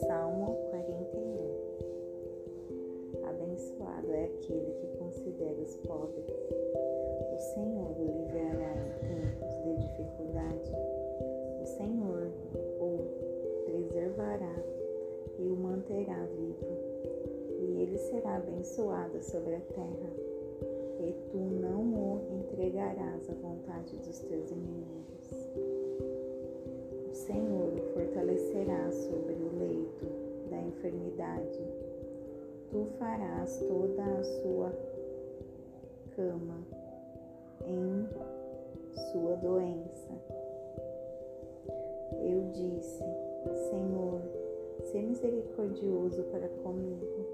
Salmo 41 Abençoado é aquele que considera os pobres. O Senhor o livrará em tempos de dificuldade. O Senhor o preservará e o manterá vivo. E ele será abençoado sobre a terra. Entregarás à vontade dos teus inimigos. O Senhor o fortalecerá sobre o leito da enfermidade. Tu farás toda a sua cama em sua doença. Eu disse, Senhor, se misericordioso para comigo,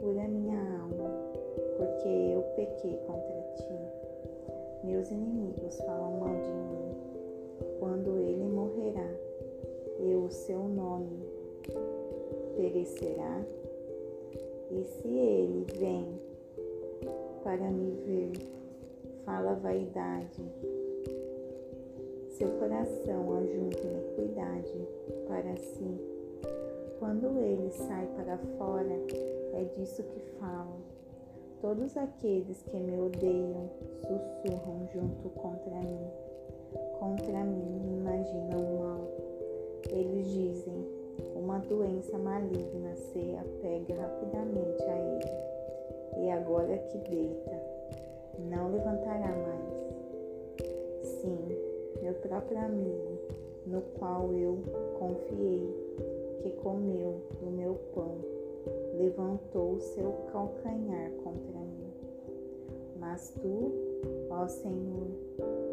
cura minha alma, porque eu pequei contra. Meus inimigos falam mal de mim. Quando ele morrerá, e o seu nome perecerá. E se ele vem para me ver, fala vaidade. Seu coração ajunta iniquidade para si. Quando ele sai para fora, é disso que falam. Todos aqueles que me odeiam sussurram junto contra mim. Contra mim imaginam mal. Eles dizem: uma doença maligna se apega rapidamente a ele. E agora que deita, não levantará mais. Sim, meu próprio amigo, no qual eu confiei, que comeu do meu pão, levantou seu calcanhar contra mim. Mas tu, ó Senhor,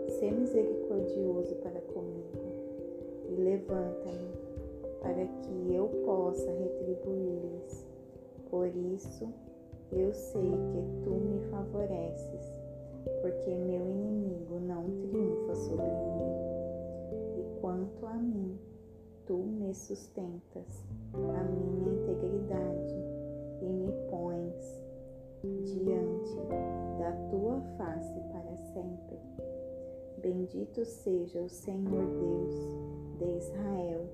sê misericordioso para comigo e levanta-me para que eu possa retribuir-lhes. Por isso, eu sei que tu me favoreces, porque meu inimigo não triunfa sobre mim. E quanto a mim, tu me sustentas da tua face para sempre. Bendito seja o Senhor Deus de Israel,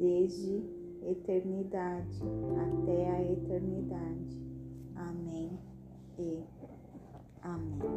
desde eternidade até a eternidade. Amém e amém.